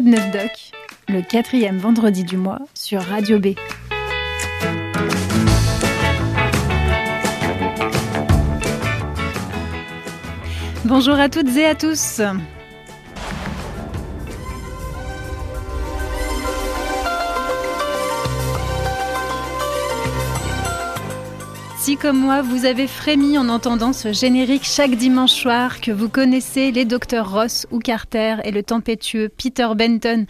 De neuf doc Le quatrième vendredi du mois sur Radio B. Bonjour à toutes et à tous. Si comme moi, vous avez frémi en entendant ce générique chaque dimanche soir, que vous connaissez les docteurs Ross ou Carter et le tempétueux Peter Benton,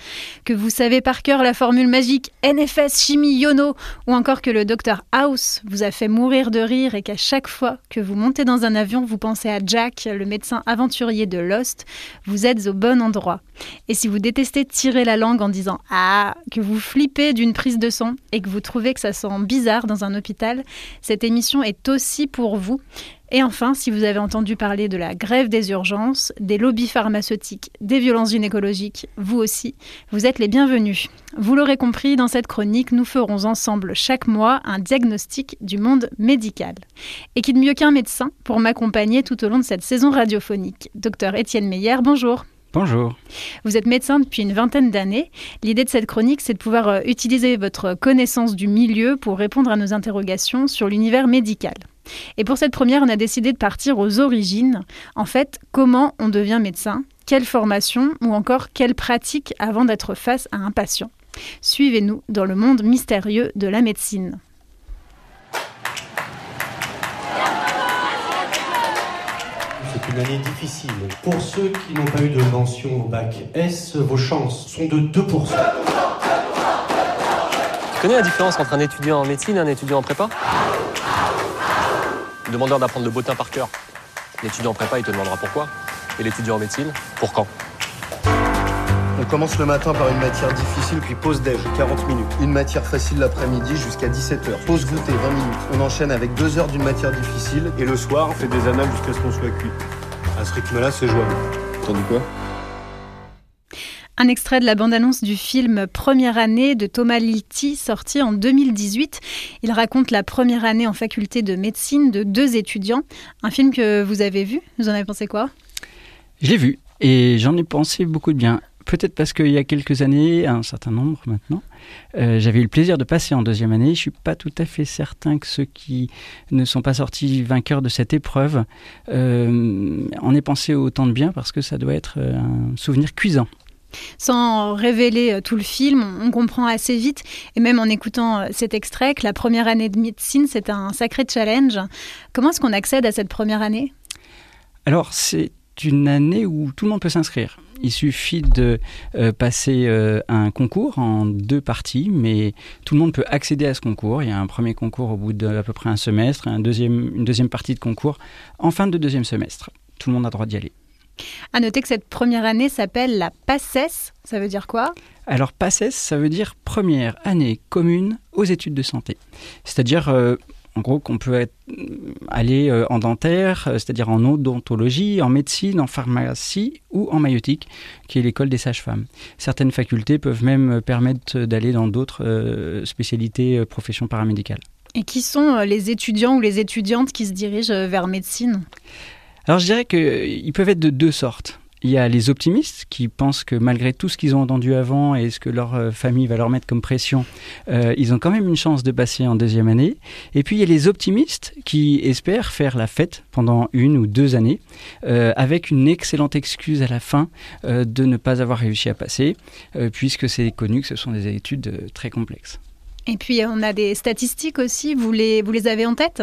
que vous savez par cœur la formule magique NFS chimie Yono, ou encore que le docteur House vous a fait mourir de rire et qu'à chaque fois que vous montez dans un avion, vous pensez à Jack, le médecin aventurier de Lost, vous êtes au bon endroit. Et si vous détestez tirer la langue en disant Ah, que vous flippez d'une prise de son et que vous trouvez que ça sent bizarre dans un hôpital, cette émission est aussi pour vous. Et enfin, si vous avez entendu parler de la grève des urgences, des lobbies pharmaceutiques, des violences gynécologiques, vous aussi, vous êtes les bienvenus. Vous l'aurez compris, dans cette chronique, nous ferons ensemble chaque mois un diagnostic du monde médical. Et qui de mieux qu'un médecin pour m'accompagner tout au long de cette saison radiophonique Docteur Étienne Meyer, bonjour. Bonjour. Vous êtes médecin depuis une vingtaine d'années. L'idée de cette chronique, c'est de pouvoir euh, utiliser votre connaissance du milieu pour répondre à nos interrogations sur l'univers médical. Et pour cette première, on a décidé de partir aux origines. En fait, comment on devient médecin Quelle formation ou encore quelle pratique avant d'être face à un patient? Suivez-nous dans le monde mystérieux de la médecine. Une année difficile. Pour ceux qui n'ont pas eu de mention au bac S, vos chances sont de 2%. Tu connais la différence entre un étudiant en médecine et un étudiant en prépa? Le demandeur d'apprendre le bottin par cœur. L'étudiant en prépa, il te demandera pourquoi. Et l'étudiant en médecine, pour quand? On commence le matin par une matière difficile, puis pause déj, 40 minutes. Une matière facile l'après-midi jusqu'à 17h. Pause goûter, 20 minutes. On enchaîne avec 2 heures d'une matière difficile. Et le soir, on fait des annales jusqu'à ce qu'on soit cuit. À ce rythme-là, c'est jouable. T'en dis quoi? Un extrait de la bande-annonce du film Première année de Thomas Lilti, sorti en 2018. Il raconte la première année en faculté de médecine de deux étudiants. Un film que vous avez vu? Vous en avez pensé quoi? Je l'ai vu et j'en ai pensé beaucoup de bien. Peut-être parce qu'il y a quelques années, un certain nombre maintenant, euh, j'avais eu le plaisir de passer en deuxième année. Je ne suis pas tout à fait certain que ceux qui ne sont pas sortis vainqueurs de cette épreuve euh, en aient pensé autant de bien parce que ça doit être euh, un souvenir cuisant. Sans révéler tout le film, on comprend assez vite, et même en écoutant cet extrait, que la première année de médecine, c'est un sacré challenge. Comment est-ce qu'on accède à cette première année? Alors, c'est une année où tout le monde peut s'inscrire. Il suffit de euh, passer euh, un concours en deux parties, mais tout le monde peut accéder à ce concours. Il y a un premier concours au bout d'à peu près un semestre, un deuxième, une deuxième partie de concours en fin de deuxième semestre. Tout le monde a droit d'y aller. À noter que cette première année s'appelle la PACES. Ça veut dire quoi? Alors PACES, ça veut dire première année commune aux études de santé. C'est-à-dire euh, en gros, qu'on peut aller euh, en dentaire, euh, c'est-à-dire en odontologie, en médecine, en pharmacie ou en maïotique, qui est l'école des sages-femmes. Certaines facultés peuvent même permettre d'aller dans d'autres euh, spécialités, professions paramédicales. Et qui sont les étudiants ou les étudiantes qui se dirigent vers médecine? Alors je dirais qu'ils peuvent être de deux sortes. Il y a les optimistes qui pensent que malgré tout ce qu'ils ont entendu avant et ce que leur euh, famille va leur mettre comme pression, euh, ils ont quand même une chance de passer en deuxième année. Et puis il y a les optimistes qui espèrent faire la fête pendant une ou deux années euh, avec une excellente excuse à la fin de ne pas avoir réussi à passer, puisque c'est connu que ce sont des études très complexes. Et puis on a des statistiques aussi, vous les, vous les avez en tête?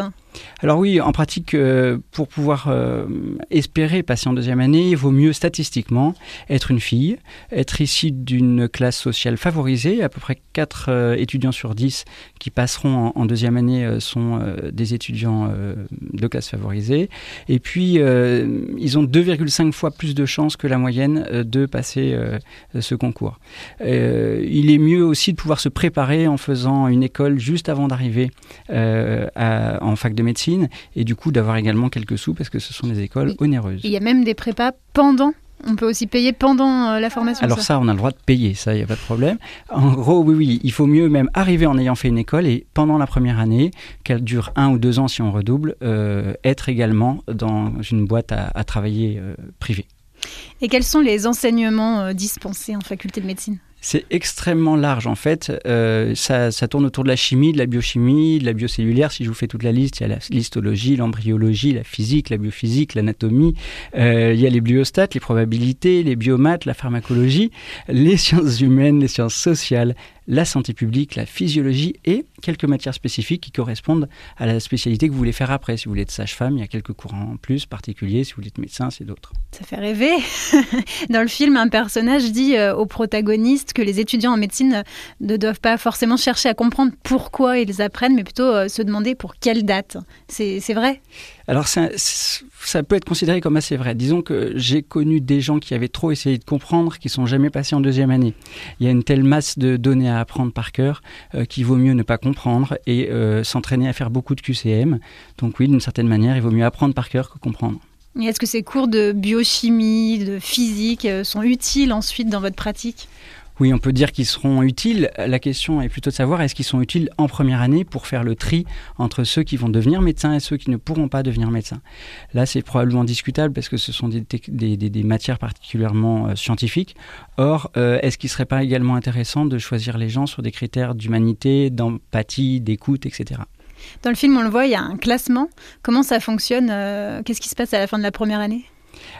Alors oui, en pratique, euh, pour pouvoir euh, espérer passer en deuxième année, il vaut mieux statistiquement être une fille, être issue d'une classe sociale favorisée. À peu près 4 euh, étudiants sur 10 qui passeront en, deuxième année sont des étudiants de classe favorisée. Et puis, ils ont 2,5 fois plus de chances que la moyenne de passer ce concours. il est mieux aussi de pouvoir se préparer en faisant une école juste avant d'arriver en fac de médecine et du coup d'avoir également quelques sous parce que ce sont des écoles onéreuses. Il y a même des prépas pendant on peut aussi payer pendant euh, la formation Alors ça, on a le droit de payer, ça, il n'y a pas de problème. En gros, oui, oui, il faut mieux même arriver en ayant fait une école et pendant la première année, qu'elle dure un ou deux ans si on redouble, euh, être également dans une boîte à, travailler euh, privée. Et quels sont les enseignements dispensés en faculté de médecine? C'est extrêmement large en fait. Euh, ça, tourne autour de la chimie, de la biochimie, de la biocellulaire. Si je vous fais toute la liste, il y a la l'histologie, l'embryologie, la physique, la biophysique, l'anatomie. Euh, il y a les biostats, les probabilités, les biomates, la pharmacologie, les sciences humaines, les sciences sociales, la santé publique, la physiologie et quelques matières spécifiques qui correspondent à la spécialité que vous voulez faire après. Si vous voulez être sage-femme, il y a quelques courants en plus particuliers. Si vous voulez être médecin, c'est d'autres. Ça fait rêver. Dans le film, un personnage dit euh, au protagoniste que les étudiants en médecine ne doivent pas forcément chercher à comprendre pourquoi ils apprennent, mais plutôt euh, se demander pour quelle date. C'est vrai? Alors ça, peut être considéré comme assez vrai. Disons que j'ai connu des gens qui avaient trop essayé de comprendre, qui sont jamais passés en deuxième année. Il y a une telle masse de données à apprendre par cœur euh, qu'il vaut mieux ne pas comprendre et euh, s'entraîner à faire beaucoup de QCM. Donc oui, d'une certaine manière, il vaut mieux apprendre par cœur que comprendre. est-ce que ces cours de biochimie, de physique euh, sont utiles ensuite dans votre pratique? Oui, on peut dire qu'ils seront utiles. La question est plutôt de savoir est-ce qu'ils sont utiles en première année pour faire le tri entre ceux qui vont devenir médecins et ceux qui ne pourront pas devenir médecins? Là, c'est probablement discutable parce que ce sont des, matières particulièrement euh, scientifiques. Or, euh, est-ce qu'il ne serait pas également intéressant de choisir les gens sur des critères d'humanité, d'empathie, d'écoute, etc. Dans le film, on le voit, il y a un classement. Comment ça fonctionne euh, Qu'est-ce qui se passe à la fin de la première année?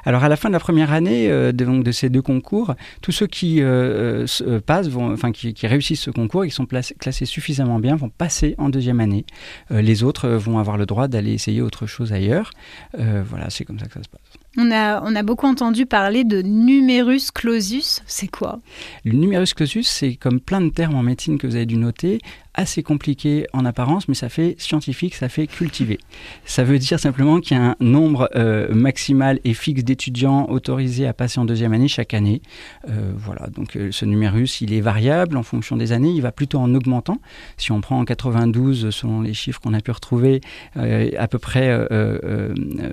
Alors à la fin de la première année euh, de, donc, de ces deux concours, tous ceux qui euh, euh, passent, vont, enfin qui, réussissent ce concours, ils sont classés suffisamment bien, vont passer en deuxième année. les autres vont avoir le droit d'aller essayer autre chose ailleurs. voilà, c'est comme ça que ça se passe. On a, on a beaucoup entendu parler de numerus clausus. C'est quoi? Le numerus clausus, c'est comme plein de termes en médecine que vous avez dû noter assez compliqué en apparence, mais ça fait scientifique, ça fait cultivé. Ça veut dire simplement qu'il y a un nombre euh, maximal et fixe d'étudiants autorisés à passer en deuxième année chaque année. Euh, voilà, donc euh, ce numérus, il est variable en fonction des années, il va plutôt en augmentant. Si on prend en 92, selon les chiffres qu'on a pu retrouver, à peu près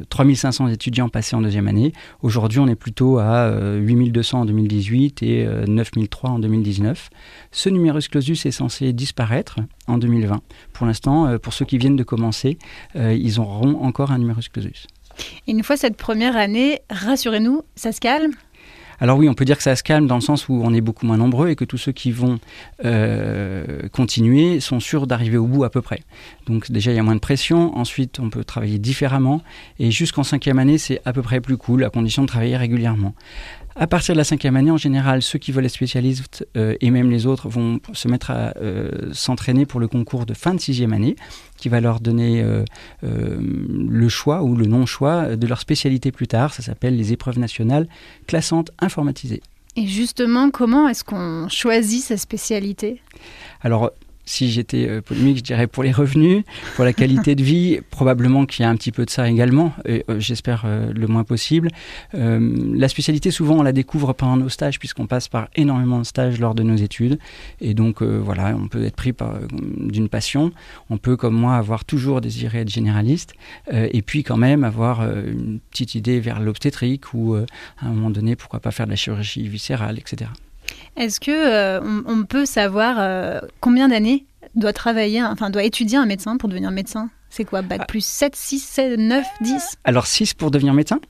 3500 étudiants passés en deuxième année. Aujourd'hui, on est plutôt à 8200 en 2018 et 9003 en 2019. Ce numerus clausus est censé disparaître en 2020. Pour l'instant, euh, pour ceux qui viennent de commencer, euh, ils auront encore un numerus clausus. une fois cette première année, rassurez-nous, ça se calme? Alors oui, on peut dire que ça se calme dans le sens où on est beaucoup moins nombreux et que tous ceux qui vont euh, continuer sont sûrs d'arriver au bout à peu près. Donc déjà, il y a moins de pression. Ensuite, on peut travailler différemment. Et jusqu'en cinquième année, c'est à peu près plus cool, à condition de travailler régulièrement. À partir de la cinquième année, en général, ceux qui veulent être spécialistes euh, et même les autres vont se mettre à euh, s'entraîner pour le concours de fin de sixième année, qui va leur donner euh, le choix ou le non-choix de leur spécialité plus tard. Ça s'appelle les épreuves nationales classantes informatisées. Et justement, comment est-ce qu'on choisit sa spécialité? Alors, si j'étais euh, polémique, je dirais pour les revenus, pour la qualité de vie, probablement qu'il y a un petit peu de ça également, euh, j'espère euh, le moins possible. la spécialité, souvent, on la découvre pendant nos stages, puisqu'on passe par énormément de stages lors de nos études, et donc voilà, on peut être pris d'une passion, on peut, comme moi, avoir toujours désiré être généraliste, et puis quand même avoir une petite idée vers l'obstétrique, ou à un moment donné, pourquoi pas faire de la chirurgie viscérale, etc. Est-ce que euh, on, peut savoir euh, combien d'années doit travailler, enfin doit étudier un médecin pour devenir médecin? C'est quoi? Bac ah. plus 7, 6, 7, 9, 10 Alors 6 pour devenir médecin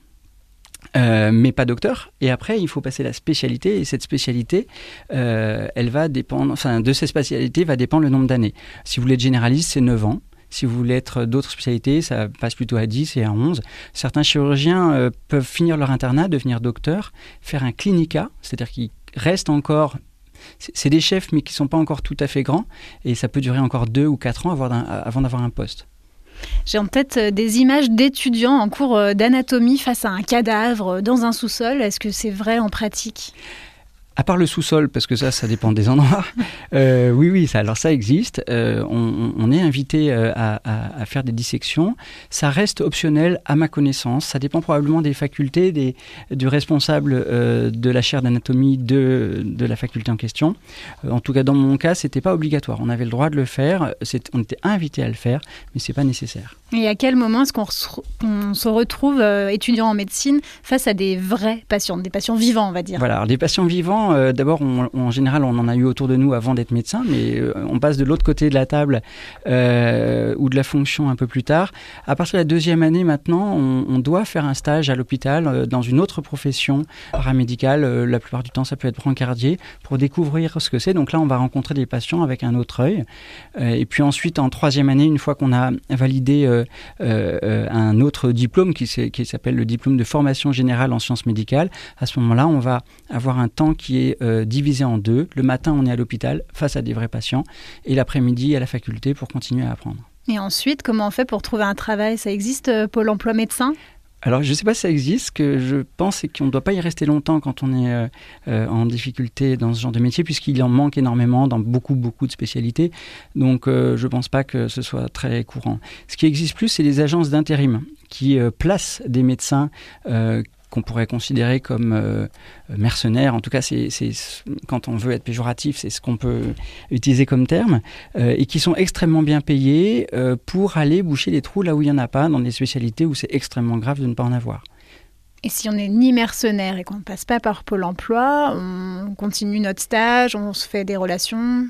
euh, mais pas docteur. Et après, il faut passer la spécialité. Et cette spécialité, elle va dépendre, enfin, de cette spécialité va dépendre le nombre d'années. Si vous voulez être généraliste, c'est 9 ans. Si vous voulez être d'autres spécialités, ça passe plutôt à 10 et à 11. Certains chirurgiens peuvent finir leur internat, devenir docteur, faire un clinica, c'est-à-dire qu'ils restent encore c'est des chefs mais qui sont pas encore tout à fait grands et ça peut durer encore deux ou quatre ans avant d'avoir un poste. J'ai en tête euh, des images d'étudiants en cours euh, d'anatomie face à un cadavre dans un sous-sol. Est-ce que c'est vrai en pratique? À part le sous-sol, parce que ça, ça dépend des endroits. Euh, oui, oui, ça, alors ça existe. Euh, on, est invité euh, à, faire des dissections. Ça reste optionnel à ma connaissance. Ça dépend probablement des facultés, des, du responsable de la chaire d'anatomie de, de la faculté en question. en tout cas, dans mon cas, c'était pas obligatoire. On avait le droit de le faire. On était invité à le faire, mais c'est pas nécessaire. Et à quel moment est-ce qu'on se retrouve étudiant en médecine face à des vrais patients, des patients vivants, on va dire? Voilà, alors des patients vivants euh, d'abord, en général, on en a eu autour de nous avant d'être médecin, mais euh, on passe de l'autre côté de la table euh, ou de la fonction un peu plus tard. À partir de la deuxième année, maintenant, on, doit faire un stage à l'hôpital dans une autre profession paramédicale. La plupart du temps, ça peut être brancardier pour découvrir ce que c'est. Donc là, on va rencontrer des patients avec un autre œil. Et puis ensuite, en troisième année, une fois qu'on a validé un autre diplôme qui, qui s'appelle le diplôme de formation générale en sciences médicales, à ce moment-là, on va avoir un temps qui est euh, divisé en deux. Le matin, on est à l'hôpital face à des vrais patients et l'après-midi à la faculté pour continuer à apprendre. Et ensuite, comment on fait pour trouver un travail? Ça existe, euh, Pôle emploi médecin? Alors, je ne sais pas si ça existe. Ce que je pense, c'est qu'on ne doit pas y rester longtemps quand on est euh, en difficulté dans ce genre de métier, puisqu'il en manque énormément dans beaucoup, beaucoup de spécialités. Donc, euh, je ne pense pas que ce soit très courant. Ce qui existe plus, c'est les agences d'intérim qui euh, placent des médecins. Qu'on pourrait considérer comme euh, mercenaires, en tout cas, c'est, quand on veut être péjoratif, c'est ce qu'on peut utiliser comme terme, euh, et qui sont extrêmement bien payés euh, pour aller boucher les trous là où il n'y en a pas, dans des spécialités où c'est extrêmement grave de ne pas en avoir. Et si on n'est ni mercenaire et qu'on ne passe pas par Pôle emploi, on continue notre stage, on se fait des relations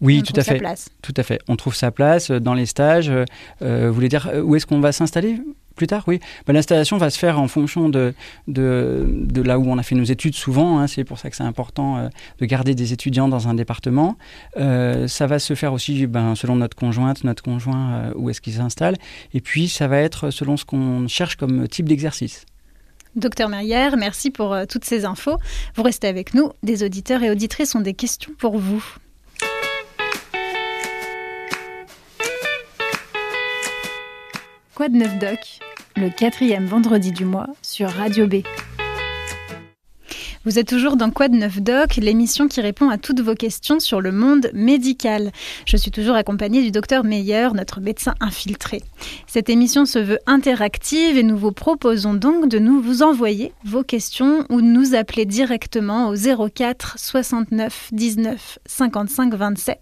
Oui, on tout à sa fait. place. Tout à fait. On trouve sa place dans les stages. Vous voulez dire où est-ce qu'on va s'installer? Plus tard Oui. Ben, L'installation va se faire en fonction de, là où on a fait nos études souvent. hein. C'est pour ça que c'est important euh, de garder des étudiants dans un département. Euh, ça va se faire aussi ben, selon notre conjointe, notre conjoint, euh, où est-ce qu'il s'installe. Et puis, ça va être selon ce qu'on cherche comme type d'exercice. Docteur Merrière, merci pour toutes ces infos. Vous restez avec nous. Des auditeurs et auditrices ont des questions pour vous. Quoi de neuf doc? Le quatrième vendredi du mois sur Radio B. Vous êtes toujours dans de neuf doc, l'émission qui répond à toutes vos questions sur le monde médical. Je suis toujours accompagnée du docteur Meyer, notre médecin infiltré. Cette émission se veut interactive et nous vous proposons donc de nous vous envoyer vos questions ou de nous appeler directement au 04 69 19 55 27.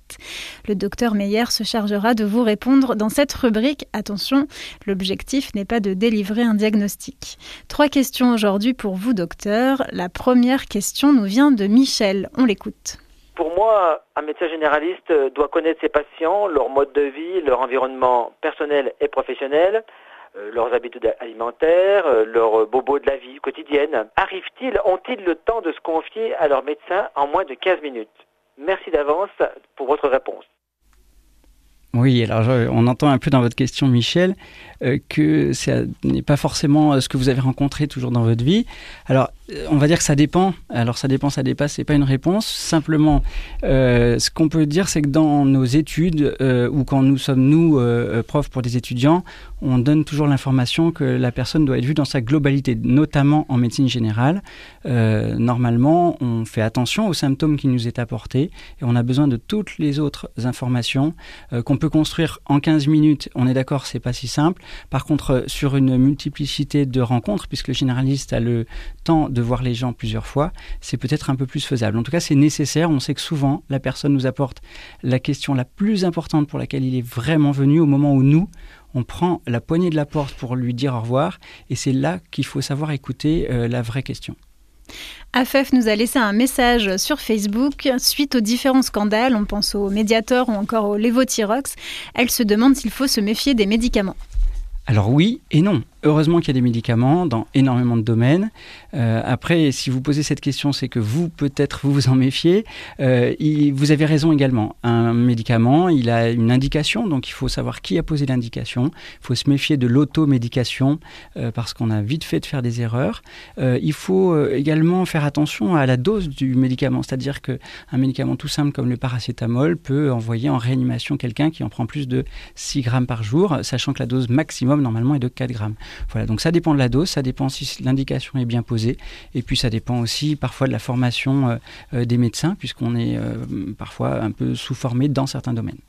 Le docteur Meyer se chargera de vous répondre dans cette rubrique. Attention, l'objectif n'est pas de délivrer un diagnostic. Trois questions aujourd'hui pour vous, docteur. La première question nous vient de Michel. On l'écoute. Pour moi, un médecin généraliste doit connaître ses patients, leur mode de vie, leur environnement personnel et professionnel, euh, leurs habitudes alimentaires, euh, leurs bobos de la vie quotidienne. Arrivent-ils, ont-ils le temps de se confier à leur médecin en moins de 15 minutes? Merci d'avance pour votre réponse. Oui, alors je- on entend un peu dans votre question, Michel, euh, que ce n'est pas forcément euh, ce que vous avez rencontré toujours dans votre vie. Alors, euh, on va dire que ça dépend. Alors, ça dépend, ça dépasse, c'est pas une réponse. Simplement, euh, ce qu'on peut dire, c'est que dans nos études, euh, ou quand nous sommes, nous, euh, profs pour des étudiants, on donne toujours l'information que la personne doit être vue dans sa globalité, notamment en médecine générale. Normalement, on fait attention aux symptômes qui nous est apportés et on a besoin de toutes les autres informations qu'on peut construire en 15 minutes. On est d'accord, c'est pas si simple. Par contre, sur une multiplicité de rencontres, puisque le généraliste a le temps de voir les gens plusieurs fois, c'est peut-être un peu plus faisable. En tout cas, c'est nécessaire. On sait que souvent, la personne nous apporte la question la plus importante pour laquelle il est vraiment venu au moment où nous, on prend la poignée de la porte pour lui dire au revoir. Et c'est là qu'il faut savoir écouter euh, la vraie question. AFEF nous a laissé un message sur Facebook. Suite aux différents scandales, on pense au Mediator ou encore au Levothyrox, elle se demande s'il faut se méfier des médicaments. Alors oui et non. Heureusement qu'il y a des médicaments dans énormément de domaines. Euh, après, si vous posez cette question, c'est que vous, peut-être, vous vous en méfiez. Euh, vous avez raison également. Un médicament, il a une indication, donc il faut savoir qui a posé l'indication. Il faut se méfier de l'automédication, euh, parce qu'on a vite fait de faire des erreurs. Euh, il faut également faire attention à la dose du médicament, c'est-à-dire qu'un médicament tout simple comme le paracétamol peut envoyer en réanimation quelqu'un qui en prend plus de 6 grammes par jour, sachant que la dose maximum normalement est de 4 grammes. Voilà, donc ça dépend de la dose, ça dépend si l'indication est bien posée, et puis ça dépend aussi parfois de la formation euh, euh, des médecins, puisqu'on est euh, parfois un peu sous-formé dans certains domaines.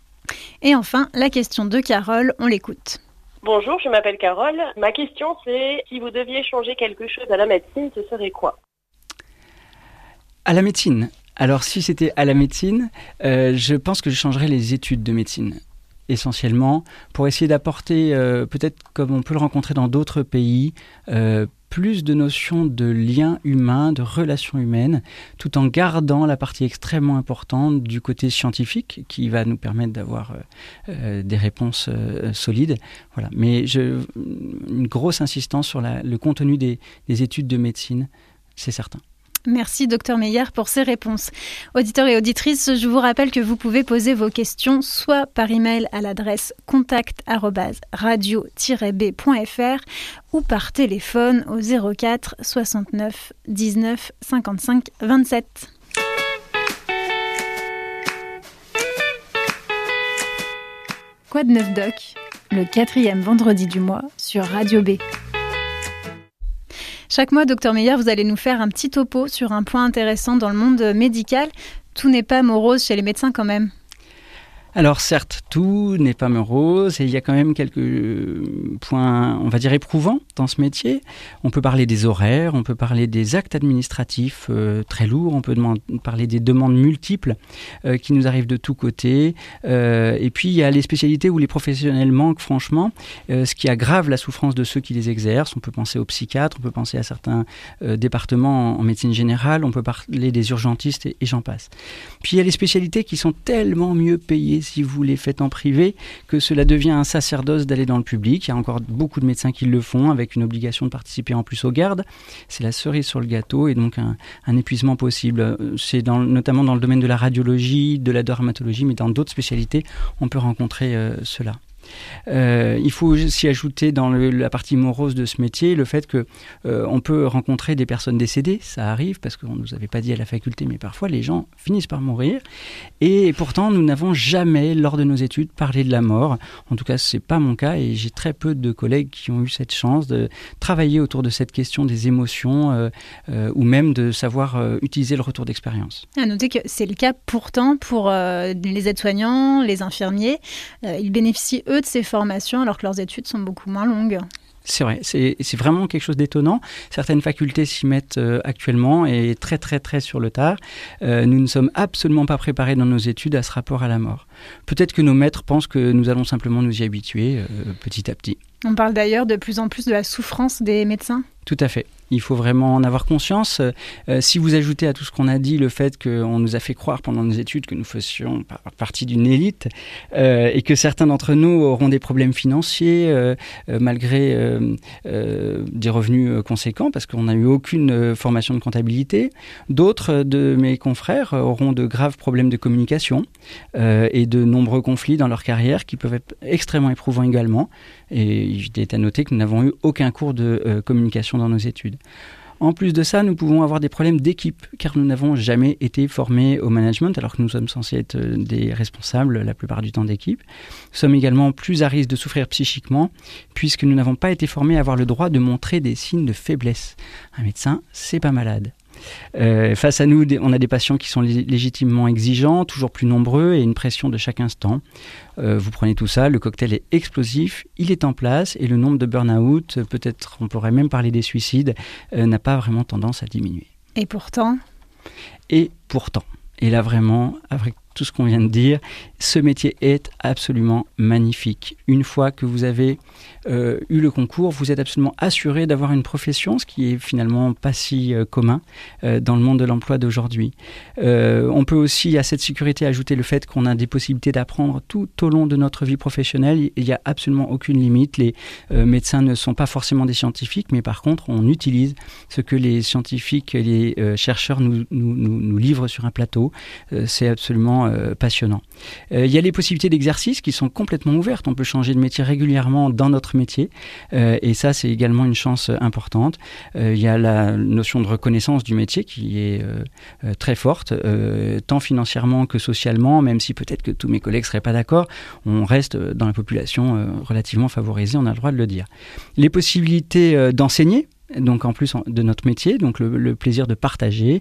Et enfin, la question de Carole, on l'écoute. Bonjour, je m'appelle Carole. Ma question c'est si vous deviez changer quelque chose à la médecine, ce serait quoi? À la médecine. Alors si c'était à la médecine, euh, je pense que je changerais les études de médecine essentiellement pour essayer d'apporter, euh, peut-être comme on peut le rencontrer dans d'autres pays, euh, plus de notions de lien humain, de relation humaine, tout en gardant la partie extrêmement importante du côté scientifique qui va nous permettre d'avoir des réponses solides. Voilà. Mais une grosse insistance sur le contenu des études de médecine, c'est certain. Merci, docteur Meyer, pour ces réponses. Auditeurs et auditrices, je vous rappelle que vous pouvez poser vos questions soit par email à l'adresse contact-radio-b.fr ou par téléphone au 04 69 19 55 27. Quoi de neuf doc? Le quatrième vendredi du mois sur Radio B. Chaque mois, docteur Meyer, vous allez nous faire un petit topo sur un point intéressant dans le monde médical. Tout n'est pas morose chez les médecins quand même. Alors certes, tout n'est pas morose et il y a quand même quelques points, on va dire, éprouvants dans ce métier. On peut parler des horaires, on peut parler des actes administratifs euh, très lourds, on peut parler des demandes multiples euh, qui nous arrivent de tous côtés. Euh, et puis il y a les spécialités où les professionnels manquent franchement, ce qui aggrave la souffrance de ceux qui les exercent. On peut penser aux psychiatres, on peut penser à certains départements en, médecine générale, on peut parler des urgentistes et j'en passe. Puis il y a les spécialités qui sont tellement mieux payées si vous les faites en privé, que cela devient un sacerdoce d'aller dans le public. Il y a encore beaucoup de médecins qui le font avec une obligation de participer en plus aux gardes. C'est la cerise sur le gâteau et donc un, épuisement possible. C'est notamment dans le domaine de la radiologie, de la dermatologie, mais dans d'autres spécialités, on peut rencontrer euh, cela. Euh, il faut aussi ajouter dans la partie morose de ce métier le fait que euh, on peut rencontrer des personnes décédées, ça arrive parce qu'on nous avait pas dit à la faculté, mais parfois les gens finissent par mourir. Et pourtant, nous n'avons jamais, lors de nos études, parlé de la mort. En tout cas, c'est pas mon cas et j'ai très peu de collègues qui ont eu cette chance de travailler autour de cette question des émotions euh, ou même de savoir utiliser le retour d'expérience. À noter que c'est le cas pourtant pour les aides-soignants, les infirmiers. ils bénéficient eux de ces formations alors que leurs études sont beaucoup moins longues. C'est vrai, c'est vraiment quelque chose d'étonnant. Certaines facultés s'y mettent euh, actuellement et très très très sur le tard. Euh, nous ne sommes absolument pas préparés dans nos études à ce rapport à la mort. Peut-être que nos maîtres pensent que nous allons simplement nous y habituer euh, petit à petit. On parle d'ailleurs de plus en plus de la souffrance des médecins. Tout à fait. Il faut vraiment en avoir conscience. Euh, si vous ajoutez à tout ce qu'on a dit le fait qu'on nous a fait croire pendant nos études que nous faisions partie d'une élite euh, et que certains d'entre nous auront des problèmes financiers euh, malgré des revenus conséquents parce qu'on n'a eu aucune formation de comptabilité, d'autres de mes confrères auront de graves problèmes de communication et de nombreux conflits dans leur carrière qui peuvent être extrêmement éprouvants également. Et il est à noter que nous n'avons eu aucun cours de communication dans nos études. En plus de ça, nous pouvons avoir des problèmes d'équipe, car nous n'avons jamais été formés au management, alors que nous sommes censés être euh, des responsables la plupart du temps d'équipe. Nous sommes également plus à risque de souffrir psychiquement, puisque nous n'avons pas été formés à avoir le droit de montrer des signes de faiblesse. Un médecin, c'est pas malade. Euh, face à nous, on a des patients qui sont légitimement exigeants, toujours plus nombreux et une pression de chaque instant. Euh, vous prenez tout ça, le cocktail est explosif, il est en place et le nombre de burn-out, peut-être on pourrait même parler des suicides, euh, n'a pas vraiment tendance à diminuer. Et pourtant? Et pourtant. Et là vraiment, avec tout ce qu'on vient de dire, ce métier est absolument magnifique. Une fois que vous avez euh, eu le concours, vous êtes absolument assuré d'avoir une profession, ce qui est finalement pas si euh, commun euh, dans le monde de l'emploi d'aujourd'hui. on peut aussi à cette sécurité ajouter le fait qu'on a des possibilités d'apprendre tout au long de notre vie professionnelle. Il n'y a absolument aucune limite. Les médecins ne sont pas forcément des scientifiques, mais par contre, on utilise ce que les scientifiques et les chercheurs nous, livrent sur un plateau. C'est absolument passionnant. il y a les possibilités d'exercice qui sont complètement ouvertes. On peut changer de métier régulièrement dans notre métier. Euh, et ça, c'est également une chance importante. Euh, il y a la notion de reconnaissance du métier qui est euh, très forte, tant financièrement que socialement, même si peut-être que tous mes collègues ne seraient pas d'accord. On reste dans la population relativement favorisée, on a le droit de le dire. Les possibilités d'enseigner, donc en plus de notre métier, donc le, plaisir de partager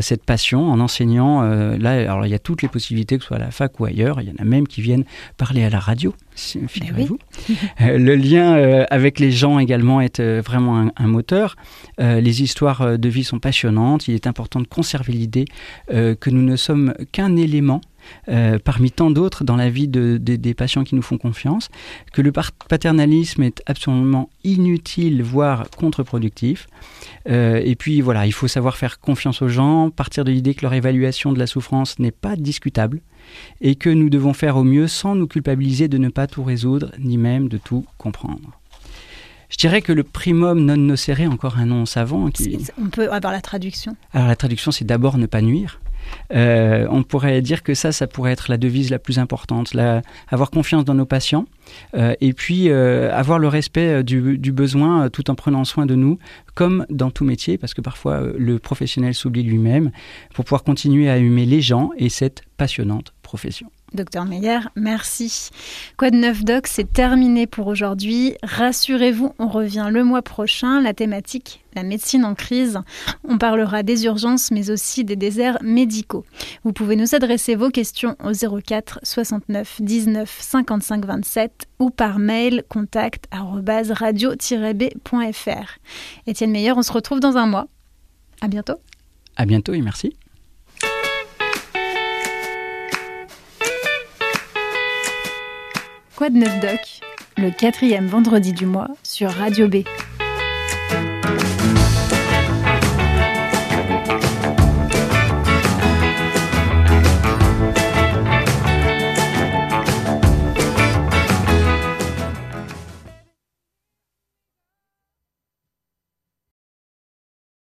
cette passion en enseignant. là, alors il y a toutes les possibilités, que ce soit à la fac ou ailleurs. Il y en a même qui viennent parler à la radio. figurez-vous. le lien avec les gens également est vraiment un, moteur. les histoires de vie sont passionnantes. Il est important de conserver l'idée que nous ne sommes qu'un élément euh, parmi tant d'autres dans la vie des patients qui nous font confiance, que le paternalisme est absolument inutile, voire contre-productif. Euh, et puis voilà, il faut savoir faire confiance aux gens, partir de l'idée que leur évaluation de la souffrance n'est pas discutable et que nous devons faire au mieux sans nous culpabiliser de ne pas tout résoudre, ni même de tout comprendre. Je dirais que le primum non nocere, encore un nom savant. Qui... On peut avoir la traduction? Alors la traduction, c'est d'abord ne pas nuire. Euh, on pourrait dire que ça, ça pourrait être la devise la plus importante, avoir confiance dans nos patients euh, et puis euh, avoir le respect du, besoin tout en prenant soin de nous, comme dans tout métier, parce que parfois le professionnel s'oublie lui-même, pour pouvoir continuer à aimer les gens et cette passionnante profession. Docteur Meyer, merci. Quoi de neuf doc, c'est terminé pour aujourd'hui. Rassurez-vous, on revient le mois prochain. La thématique, la médecine en crise. On parlera des urgences, mais aussi des déserts médicaux. Vous pouvez nous adresser vos questions au 04 69 19 55 27 ou par mail contact radio-b.fr. Étienne Meyer, on se retrouve dans un mois. À bientôt. À bientôt et merci. Quoi de neuf doc Le quatrième vendredi du mois sur Radio B.